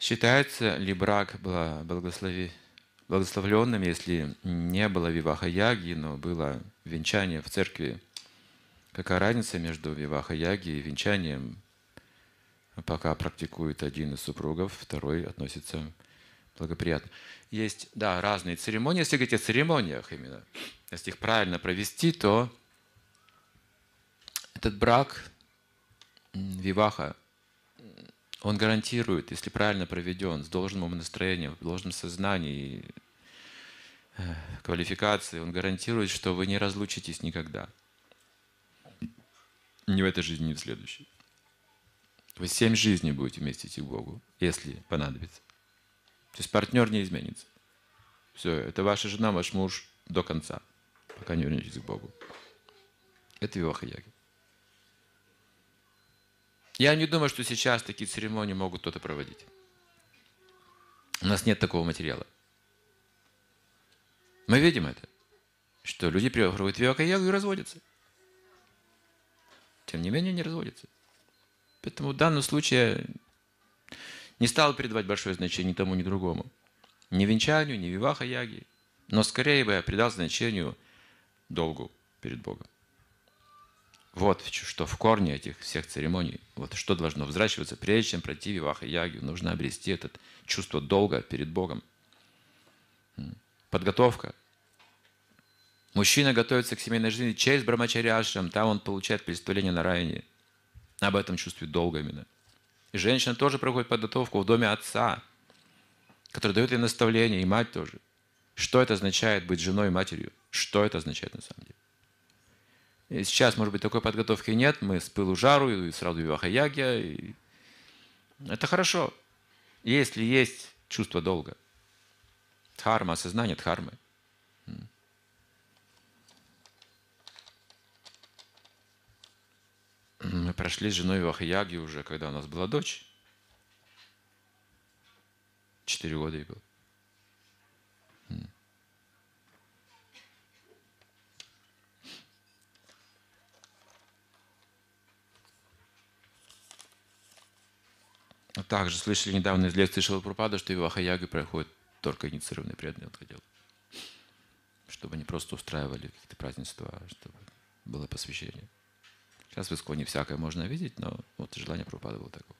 Считается ли брак благослови, благословленным, если не было виваха яги, но было венчание в церкви? Какая разница между виваха яги и венчанием? Пока практикует один из супругов, второй относится благоприятно. Есть, да, разные церемонии. Если говорить о церемониях именно, если их правильно провести, то этот брак, виваха, он гарантирует, если правильно проведен, с должным настроением, в должном сознании, э, квалификации, он гарантирует, что вы не разлучитесь никогда. Ни в этой жизни, ни в следующей. Вы семь жизней будете вместе идти к Богу, если понадобится. То есть партнер не изменится. Все, это ваша жена, ваш муж до конца, пока не вернетесь к Богу. Это Виваха Яги. Я не думаю, что сейчас такие церемонии могут кто-то проводить. У нас нет такого материала. Мы видим это, что люди проводят Виваха Ягу и разводятся. Тем не менее, не разводятся. Поэтому в данном случае не стал придавать большое значение ни тому, ни другому. Ни венчанию, ни виваха яги. Но скорее бы я придал значению долгу перед Богом. Вот что в корне этих всех церемоний, вот что должно взращиваться, прежде чем пройти виваха ягию, нужно обрести это чувство долга перед Богом. Подготовка. Мужчина готовится к семейной жизни через брамачаряшам, там он получает представление на районе. Об этом чувстве долга именно. И женщина тоже проходит подготовку в доме отца, который дает ей наставления, и мать тоже. Что это означает быть женой и матерью? Что это означает на самом деле? Сейчас, может быть, такой подготовки нет, мы с пылу жару, и сразу вивахаягия. И... Это хорошо, если есть чувство долга. Дхарма, осознание дхармы. Мы прошли с женой в Ахаяги уже, когда у нас была дочь. Четыре года ей было. А также слышали недавно из лекции Шилапрупада, что в Ахаяге проходит только инициированные преданные, он хотел. Чтобы не просто устраивали какие-то празднества, а чтобы было посвящение. Сейчас в Исконе всякое можно видеть, но вот желание Прабхупады было такое.